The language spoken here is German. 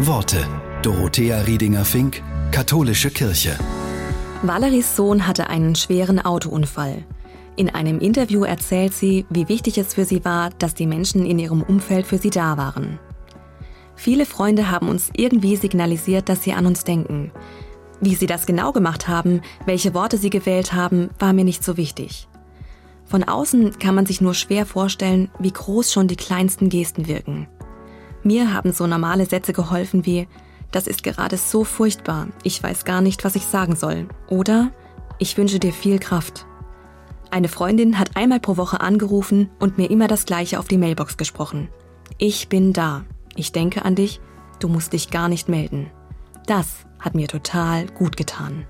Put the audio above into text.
Worte. Dorothea Riedinger-Fink, Katholische Kirche. Valeries Sohn hatte einen schweren Autounfall. In einem Interview erzählt sie, wie wichtig es für sie war, dass die Menschen in ihrem Umfeld für sie da waren. Viele Freunde haben uns irgendwie signalisiert, dass sie an uns denken. Wie sie das genau gemacht haben, welche Worte sie gewählt haben, war mir nicht so wichtig. Von außen kann man sich nur schwer vorstellen, wie groß schon die kleinsten Gesten wirken. Mir haben so normale Sätze geholfen wie, das ist gerade so furchtbar, ich weiß gar nicht, was ich sagen soll. Oder, ich wünsche dir viel Kraft. Eine Freundin hat einmal pro Woche angerufen und mir immer das gleiche auf die Mailbox gesprochen. Ich bin da. Ich denke an dich. Du musst dich gar nicht melden. Das hat mir total gut getan.